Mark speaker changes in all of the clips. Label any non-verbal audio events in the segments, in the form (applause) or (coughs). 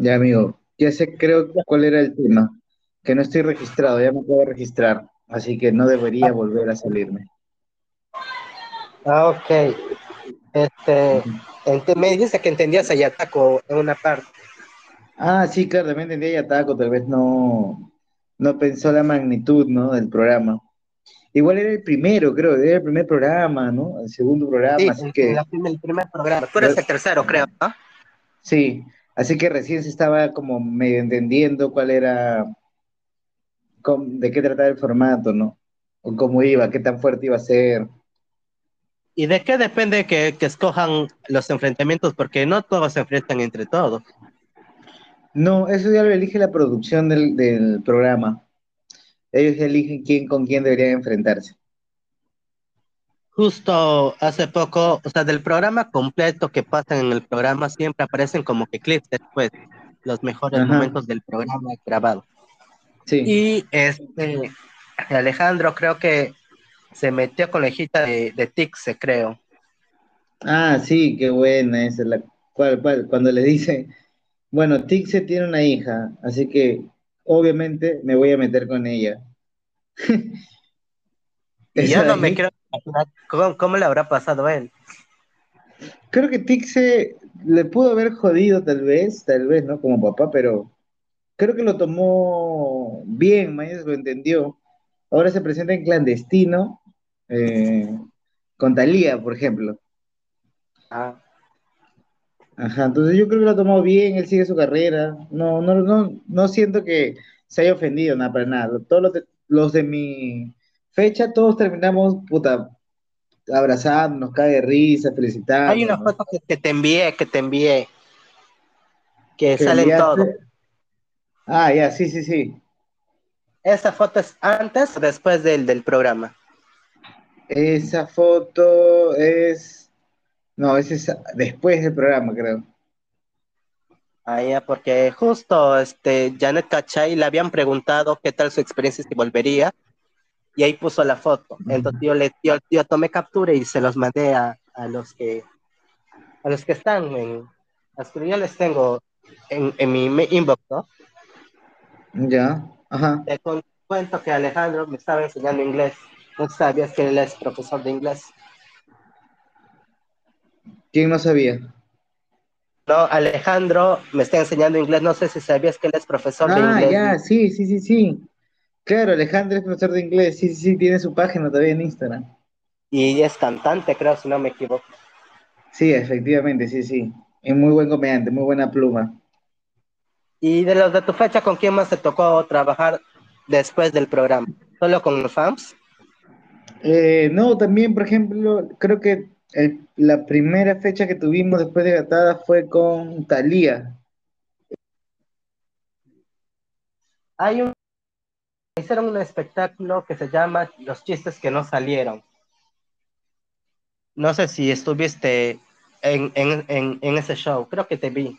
Speaker 1: Ya, amigo, ya sé, creo cuál era el tema. Que no estoy registrado, ya me puedo registrar, así que no debería volver a salirme.
Speaker 2: Ah, ok. Este, me dice que entendías a Yatako en una parte.
Speaker 1: Ah, sí, claro, también entendía Yataco, tal vez no, no pensó la magnitud, ¿no? del programa. Igual era el primero, creo, era el primer programa, ¿no? El segundo
Speaker 2: Sí,
Speaker 1: programa, así
Speaker 2: en,
Speaker 1: que
Speaker 2: el primer programa. Tú eres el tercero, creo, ¿no?
Speaker 1: sí, así que recién se estaba como medio entendiendo cuál era, de qué trataba el formato, ¿no? O cómo iba, qué tan fuerte iba a ser.
Speaker 2: ¿Y de qué depende que, que escojan los enfrentamientos? Porque no todos se enfrentan entre todos.
Speaker 1: No, eso ya lo elige la producción del, del programa. Ellos eligen quién con quién deberían enfrentarse.
Speaker 2: Justo hace poco, o sea, del programa completo que pasan en el programa, siempre aparecen como que clips después, los mejores
Speaker 1: Ajá,
Speaker 2: momentos del programa grabado.
Speaker 1: sí.
Speaker 2: Y este, Alejandro creo que se metió con la hijita de, de Tixe, creo.
Speaker 1: Ah, sí, qué buena esa. La, cuál, cuál, cuando le dice, bueno, Tixe tiene una hija, así que obviamente me voy a meter con ella. (laughs)
Speaker 2: Yo no me
Speaker 1: ahí.
Speaker 2: Cómo, cómo le habrá pasado a él.
Speaker 1: Creo que Tixe le pudo haber jodido tal vez, tal vez, ¿no? Como papá, pero creo que lo tomó bien, Mayes lo entendió. Ahora se presenta en clandestino, eh, con Thalía, por ejemplo.
Speaker 2: Ah,
Speaker 1: Ajá, entonces yo creo que lo tomó bien, él sigue su carrera. No, no, no, no siento que se haya ofendido, nada, para nada. Todos los de, los de mi fecha, todos terminamos, puta, abrazándonos, cae de risa,
Speaker 2: Hay una
Speaker 1: felicitándonos.
Speaker 2: foto que, que te envié, que te envié, que
Speaker 1: ¿Que
Speaker 2: salen
Speaker 1: enviaste? Ah, ya, sí, sí, sí.
Speaker 2: ¿Esa foto es antes o después del, del programa?
Speaker 1: Esa foto es, no, esa es después del programa, creo.
Speaker 2: Ah, ya, porque justo este, Janet Cachay le habían preguntado qué tal su experiencia si volvería, y ahí puso la foto. Entonces yo, le, yo, yo tomé captura y se los mandé a, a los que a los que están en las que yo les tengo en, en mi me- inbox, ¿no?
Speaker 1: Ya, ajá.
Speaker 2: Te cuento que Alejandro me estaba enseñando inglés. No sabías que él es profesor de inglés.
Speaker 1: ¿Quién no sabía?
Speaker 2: No, Alejandro me está enseñando inglés. No sé si sabías que él es profesor de
Speaker 1: Ah,
Speaker 2: inglés
Speaker 1: ya, sí, sí, sí, sí. Claro, Alejandro es profesor de inglés, sí, sí, sí, tiene su página todavía en Instagram.
Speaker 2: y es cantante, creo, si no me equivoco.
Speaker 1: Sí, efectivamente, sí, sí. Es muy buen comediante, muy buena pluma.
Speaker 2: Y de los de tu fecha, ¿con quién más te tocó trabajar después del programa? ¿Solo con los fans?
Speaker 1: Eh, no, también, por ejemplo, creo que el- la primera fecha que tuvimos después de Gatada fue con Thalía.
Speaker 2: Hay un hicieron un espectáculo que se llama Los chistes que no salieron. No sé si estuviste en, en, en, en ese show, creo que te vi.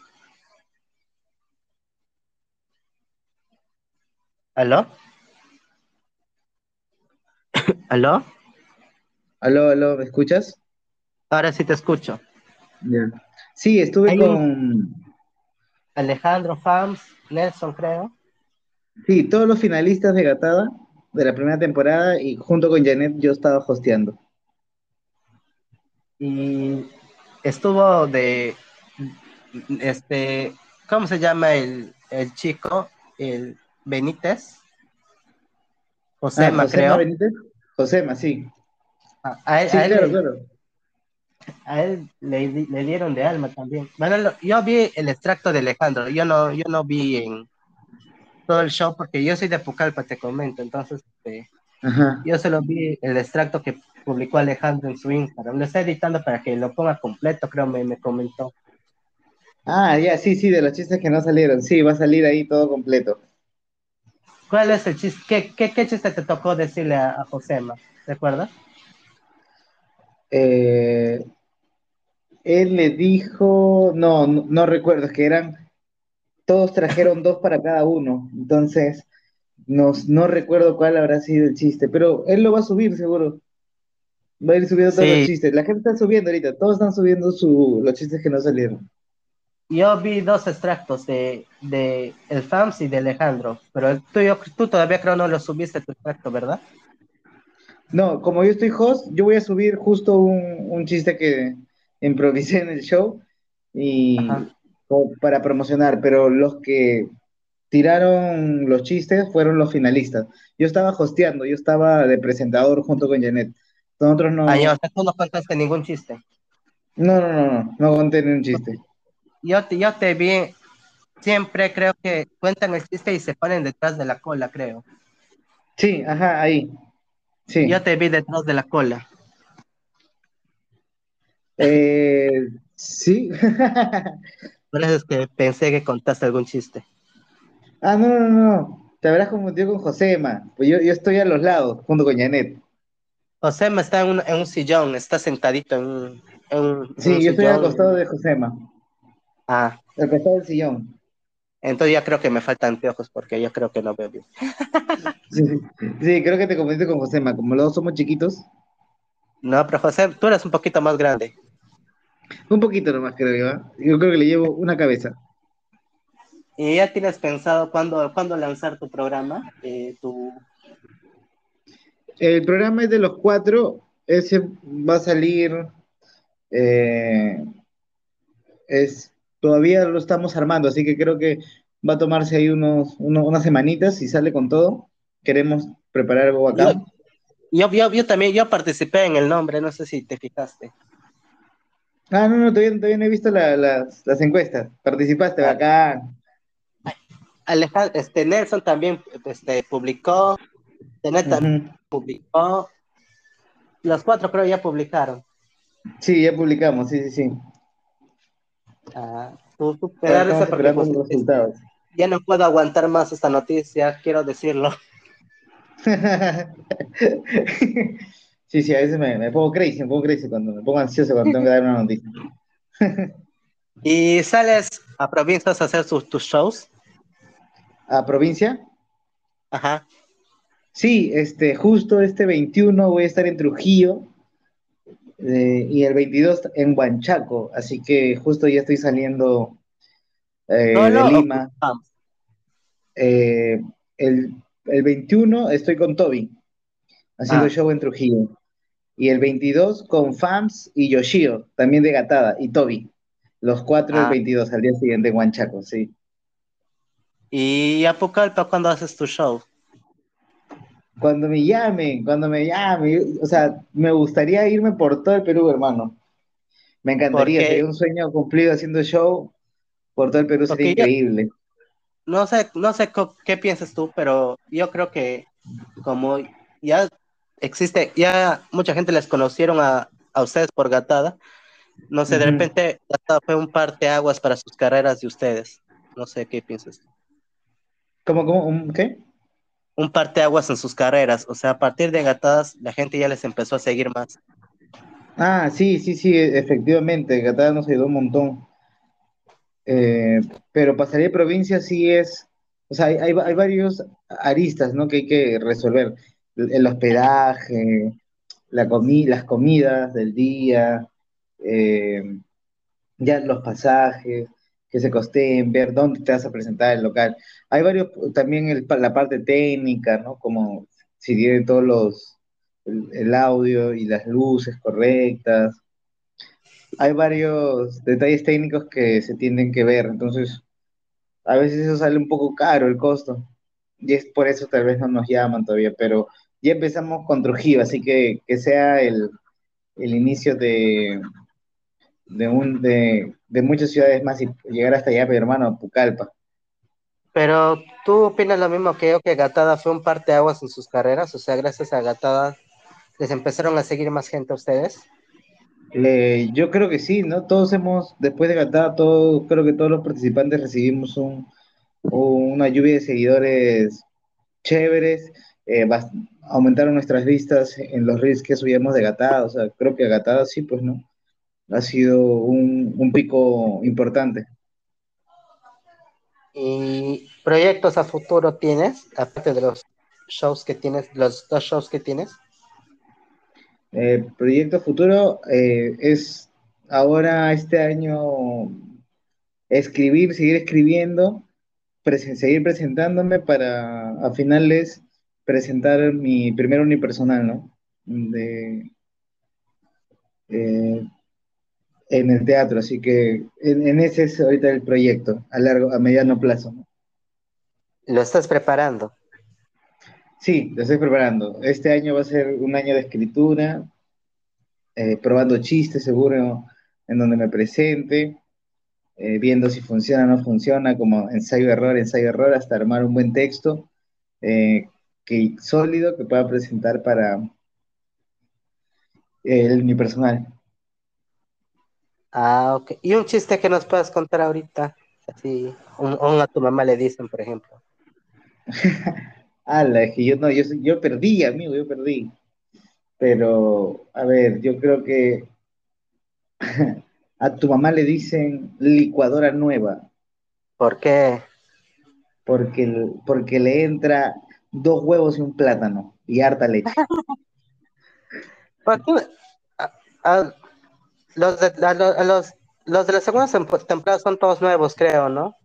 Speaker 2: ¿Aló? (coughs) ¿Aló?
Speaker 1: Aló, aló, ¿me escuchas?
Speaker 2: Ahora sí te escucho.
Speaker 1: Ya. Sí, estuve
Speaker 2: Hay un
Speaker 1: con,
Speaker 2: Alejandro Fams, Nelson, creo.
Speaker 1: Sí, todos los finalistas de Gatada de la primera temporada y junto con Janet yo estaba hosteando.
Speaker 2: Y estuvo de este, ¿cómo se llama el, el chico? El Benítez.
Speaker 1: Ah,
Speaker 2: Josema,
Speaker 1: Josema
Speaker 2: creo.
Speaker 1: Benítez. Josema, sí.
Speaker 2: A, a él,
Speaker 1: Sí,
Speaker 2: a él
Speaker 1: claro,
Speaker 2: le,
Speaker 1: claro.
Speaker 2: a él le, le dieron de alma también. Bueno, yo vi el extracto de Alejandro, yo no, yo no vi en todo el show porque yo soy de Pucallpa, te comento, entonces este, yo solo vi el extracto que publicó Alejandro en su Instagram. Lo está editando para que lo ponga completo, creo me, me comentó.
Speaker 1: Ah, ya, sí, sí, de los chistes que no salieron. Sí, va a salir ahí todo completo.
Speaker 2: ¿Cuál es el chiste? ¿Qué, qué, qué chiste te tocó decirle a, a Josema? ¿Te acuerdas?
Speaker 1: Eh, él le dijo, no, no, no recuerdo, es que eran, todos trajeron dos para cada uno. Entonces, no, no recuerdo cuál habrá sido el chiste, pero él lo va a subir seguro. Va a ir subiendo todos los chistes. La gente está subiendo ahorita, todos están subiendo su, los chistes que no salieron.
Speaker 2: yo vi dos extractos de, de el FAMS y de Alejandro, pero tú, tú todavía creo no lo subiste tu extracto, ¿verdad?
Speaker 1: No, como yo estoy host, yo voy a subir justo un, chiste que improvisé en el show y para promocionar, pero los que tiraron los chistes fueron los finalistas. Yo estaba hosteando, yo estaba de presentador junto con Janet. Nosotros no.
Speaker 2: Ah, o sea, tú no contaste ningún chiste.
Speaker 1: No, no, no, no, no conté ningún chiste.
Speaker 2: Yo te, yo te vi, siempre creo que cuentan el chiste y se ponen detrás de la cola, creo.
Speaker 1: Sí, ajá, ahí. Sí.
Speaker 2: Yo te vi detrás de la cola.
Speaker 1: Eh, sí. (laughs)
Speaker 2: Por eso es que pensé que contaste algún chiste.
Speaker 1: Ah, no, no, no. Te habrás confundido con Josema. Pues yo, yo estoy a los lados, junto con Janet.
Speaker 2: Josema está en un, en un sillón, está sentadito en un. En
Speaker 1: sí, yo estoy al costado de Josema.
Speaker 2: Ah.
Speaker 1: Al costado del sillón.
Speaker 2: Entonces ya creo que me faltan anteojos porque yo creo que no veo bien. (laughs)
Speaker 1: Sí, creo que te confundiste con Josema, como los dos somos chiquitos.
Speaker 2: No, pero José, tú eres un poquito más grande.
Speaker 1: Un poquito nomás creo yo. ¿eh? Yo creo que le llevo una cabeza.
Speaker 2: ¿Y ya tienes pensado cuándo, cuándo lanzar tu programa? Eh, tu...
Speaker 1: El programa es de los cuatro. Ese va a salir. Eh, es todavía lo estamos armando, así que creo que va a tomarse ahí unos, unas semanitas y sale con todo. Queremos preparar algo acá.
Speaker 2: Yo, yo, también, yo participé en el nombre, no sé si te fijaste.
Speaker 1: Ah, no, no, todavía, no he visto las, encuestas. Participaste, ah. acá.
Speaker 2: Alejandro, este, Nelson también este, publicó, Tenet también publicó. Los cuatro creo ya publicaron.
Speaker 1: Sí, ya publicamos, sí, sí, sí.
Speaker 2: Ah, tú, tú pues, resultados. Ya no puedo aguantar más esta noticia, quiero decirlo. (laughs)
Speaker 1: sí, sí, a veces me, pongo crazy, me pongo crazy cuando me pongo ansioso cuando tengo que dar una noticia. (laughs)
Speaker 2: ¿Y sales a provincias a hacer tus shows?
Speaker 1: ¿A provincia?
Speaker 2: Ajá.
Speaker 1: Sí, este, justo este 21 voy a estar en Trujillo eh, y el 22 en Huanchaco, así que justo ya estoy saliendo eh, de Lima. Eh, el, 21 estoy con Toby, haciendo ah. show en Trujillo. Y el 22 con Fams y Yoshio, también de Gatada, y Toby. Los cuatro el 22, ah. al día siguiente en Huanchaco, sí.
Speaker 2: ¿Y Apocalpa cuándo haces tu show?
Speaker 1: Cuando me llamen, cuando me llamen. O sea, me gustaría irme por todo el Perú, hermano. Me encantaría, sería un sueño cumplido haciendo show por todo el Perú, sería increíble.
Speaker 2: no sé, no sé qué piensas tú, pero yo creo que como ya existe, ya mucha gente les conocieron a, ustedes por Gatada, no sé, de repente Gatada fue un par de aguas para sus carreras de ustedes. No sé qué piensas.
Speaker 1: ¿Cómo, cómo? ¿Un qué?
Speaker 2: un parteaguas en sus carreras. O sea, a partir de Gatadas, la gente ya les empezó a seguir más.
Speaker 1: Ah, sí, sí, sí, efectivamente. Gatadas nos ayudó un montón. Eh, pero pasaría provincia sí es. O sea, hay, varios aristas, ¿no? Que hay que resolver. El, hospedaje, la las comidas del día, eh, ya los pasajes que se costeen, ver dónde te vas a presentar el local. Hay varios, también la parte técnica, ¿no? Como si tiene todos los, el, audio y las luces correctas. Hay varios detalles técnicos que se tienen que ver, entonces a veces eso sale un poco caro el costo. Y es por eso tal vez no nos llaman todavía, pero ya empezamos con Trujillo, así que que sea el, el inicio de, de, un, de, de muchas ciudades más y llegar hasta allá, pero hermano, Pucallpa.
Speaker 2: Pero tú opinas lo mismo que yo, que Gatada fue un parte de aguas en sus carreras, o sea, gracias a Gatada les empezaron a seguir más gente a ustedes.
Speaker 1: Eh, yo creo que sí, ¿no? Todos hemos, después de Gatada, todos, creo que todos los participantes recibimos un, una lluvia de seguidores chéveres, eh, aumentaron nuestras vistas en los reels que subíamos de Gatada, o sea, creo que Gatada sí, pues, ¿no? ha sido un, pico importante.
Speaker 2: ¿Y proyectos a futuro tienes, aparte de los shows que tienes, los dos shows que tienes?
Speaker 1: Eh, proyecto futuro eh, es ahora este año escribir, seguir escribiendo, seguir presentándome para a finales presentar mi primer unipersonal, ¿no? De, eh, en el teatro, así que en, ese es ahorita el proyecto, a largo, a mediano plazo.
Speaker 2: ¿Lo estás preparando?
Speaker 1: Sí, lo estoy preparando. Este año va a ser un año de escritura, eh, probando chistes seguro en donde me presente, eh, viendo si funciona o no funciona, como ensayo-error, ensayo-error, hasta armar un buen texto eh, que, sólido que pueda presentar para el unipersonal.
Speaker 2: Ah, ok. ¿Y un chiste que nos puedas contar ahorita? Así, un, a tu mamá le dicen, por ejemplo. (laughs)
Speaker 1: Ala, es que yo no, yo, yo perdí, amigo, yo perdí. Pero, a ver, yo creo que (laughs) a tu mamá le dicen licuadora nueva.
Speaker 2: ¿Por qué?
Speaker 1: Porque, porque le entra dos huevos y un plátano y harta leche. (laughs)
Speaker 2: Los de, los, los de la segunda temporada son todos nuevos, creo, ¿no?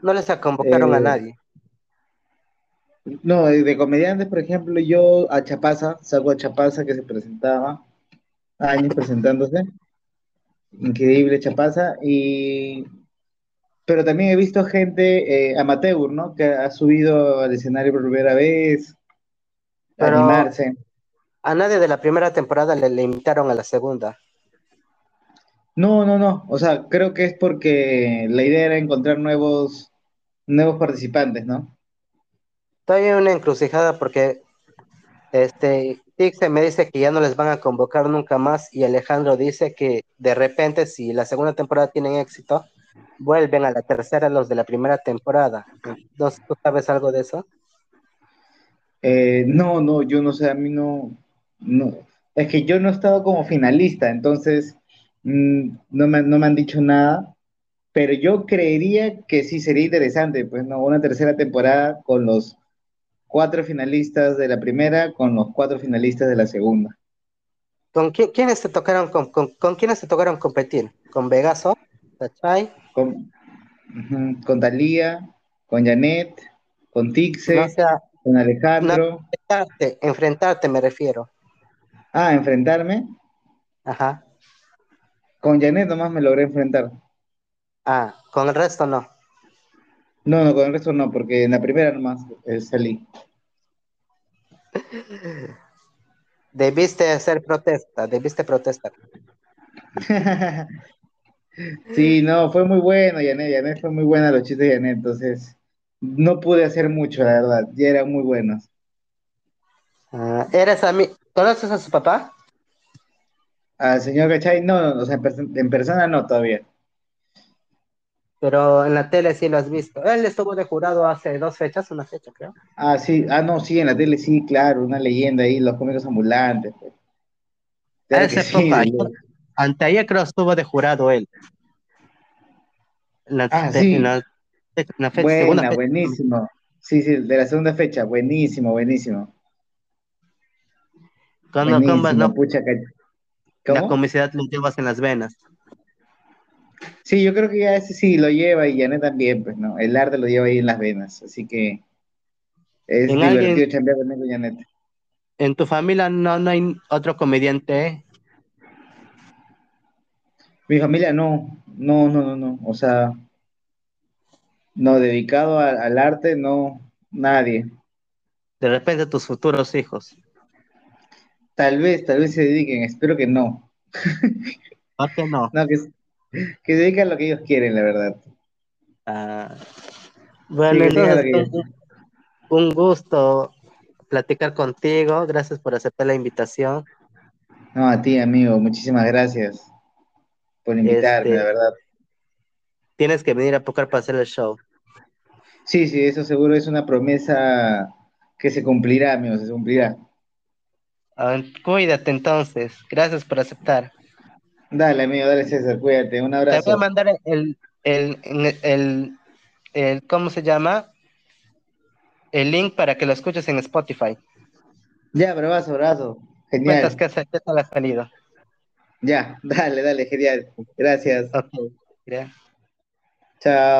Speaker 2: No les convocaron a eh, nadie.
Speaker 1: No, de comediantes, por ejemplo, yo a Chapaza, salgo a Chapaza que se presentaba, años presentándose. Increíble Chapaza. Y pero también he visto gente eh, amateur, ¿no? Que ha subido al escenario por primera vez, a animarse.
Speaker 2: A nadie de la primera temporada le, le invitaron a la segunda.
Speaker 1: No, no, no. O sea, creo que es porque la idea era encontrar nuevos, nuevos participantes, ¿no?
Speaker 2: Todavía una encrucijada porque este Tixe me dice que ya no les van a convocar nunca más y Alejandro dice que de repente si la segunda temporada tienen éxito, vuelven a la tercera los de la primera temporada. ¿Tú sabes algo de eso?
Speaker 1: Eh, no, no, yo no sé, a mí no, no. Es que yo no he estado como finalista, entonces Mm, no me, no me han dicho nada, pero yo creería que sí sería interesante, pues, ¿no? Una tercera temporada con los cuatro finalistas de la primera, con los cuatro finalistas de la segunda.
Speaker 2: ¿Con quiénes te tocaron con, con, quiénes te tocaron competir? ¿Con Vegaso? ¿Tachay?
Speaker 1: Con, con Talía, con Janet, con Tixe, con Alejandro.
Speaker 2: enfrentarte, enfrentarte me refiero.
Speaker 1: Ah, enfrentarme.
Speaker 2: Ajá.
Speaker 1: Con Janet nomás me logré enfrentar.
Speaker 2: Ah, con el resto no.
Speaker 1: No, no, con el resto no, porque en la primera nomás eh, salí. (laughs)
Speaker 2: Debiste hacer protesta, debiste protestar. (laughs)
Speaker 1: sí, no, fue muy bueno, Janet, Janet fue muy buena los chistes de Janet, entonces no pude hacer mucho, la verdad, ya eran muy buenos.
Speaker 2: Ah, ¿Eres a mí? ¿Conoces a su papá?
Speaker 1: Al señor Cachay, no, no, o sea, en, persona no todavía.
Speaker 2: Pero en la tele sí lo has visto. Él estuvo de jurado hace dos fechas, una fecha, creo.
Speaker 1: Ah, sí, ah, no, sí, en la tele sí, claro, una leyenda ahí, los cómicos ambulantes. Pues.
Speaker 2: Esa época, anteayer creo estuvo de jurado él.
Speaker 1: ah, sí. En la, fecha, Buena, buenísimo. Sí, sí, de la segunda fecha, buenísimo, buenísimo.
Speaker 2: Cuando combas, no, pucha, la comicidad lo llevas en las venas.
Speaker 1: Sí, yo creo que ya ese sí lo lleva y Janet también, pues, ¿no? El arte lo lleva ahí en las venas, así que es divertido chambear con Janet.
Speaker 2: ¿En tu familia no, no hay otro comediante?
Speaker 1: Mi familia no, no, no, no, no, o sea, no, dedicado al arte, no, nadie.
Speaker 2: De repente tus futuros hijos.
Speaker 1: Tal vez, tal vez se dediquen, espero que no.
Speaker 2: ¿Por qué no? (laughs)
Speaker 1: no que, se dediquen a lo que ellos quieren, la verdad.
Speaker 2: Ah, bueno, un gusto platicar contigo. Gracias por aceptar la invitación.
Speaker 1: No, a ti, amigo, muchísimas gracias por invitarme, la este, verdad.
Speaker 2: Tienes que venir a Pocar para hacer el show.
Speaker 1: Sí, sí, eso seguro es una promesa que se cumplirá, amigo, se cumplirá.
Speaker 2: Ah, cuídate entonces. Gracias por aceptar.
Speaker 1: Dale, amigo, dale César, cuídate. Un abrazo.
Speaker 2: Te voy a mandar el, el, el, ¿cómo se llama? El link para que lo escuches en Spotify.
Speaker 1: Ya, bravazo, abrazo. Genial.
Speaker 2: ¿Qué tal ha salido?
Speaker 1: Ya, (laughs) dale, dale, genial. Gracias.
Speaker 2: Ok, gracias.
Speaker 1: Chao.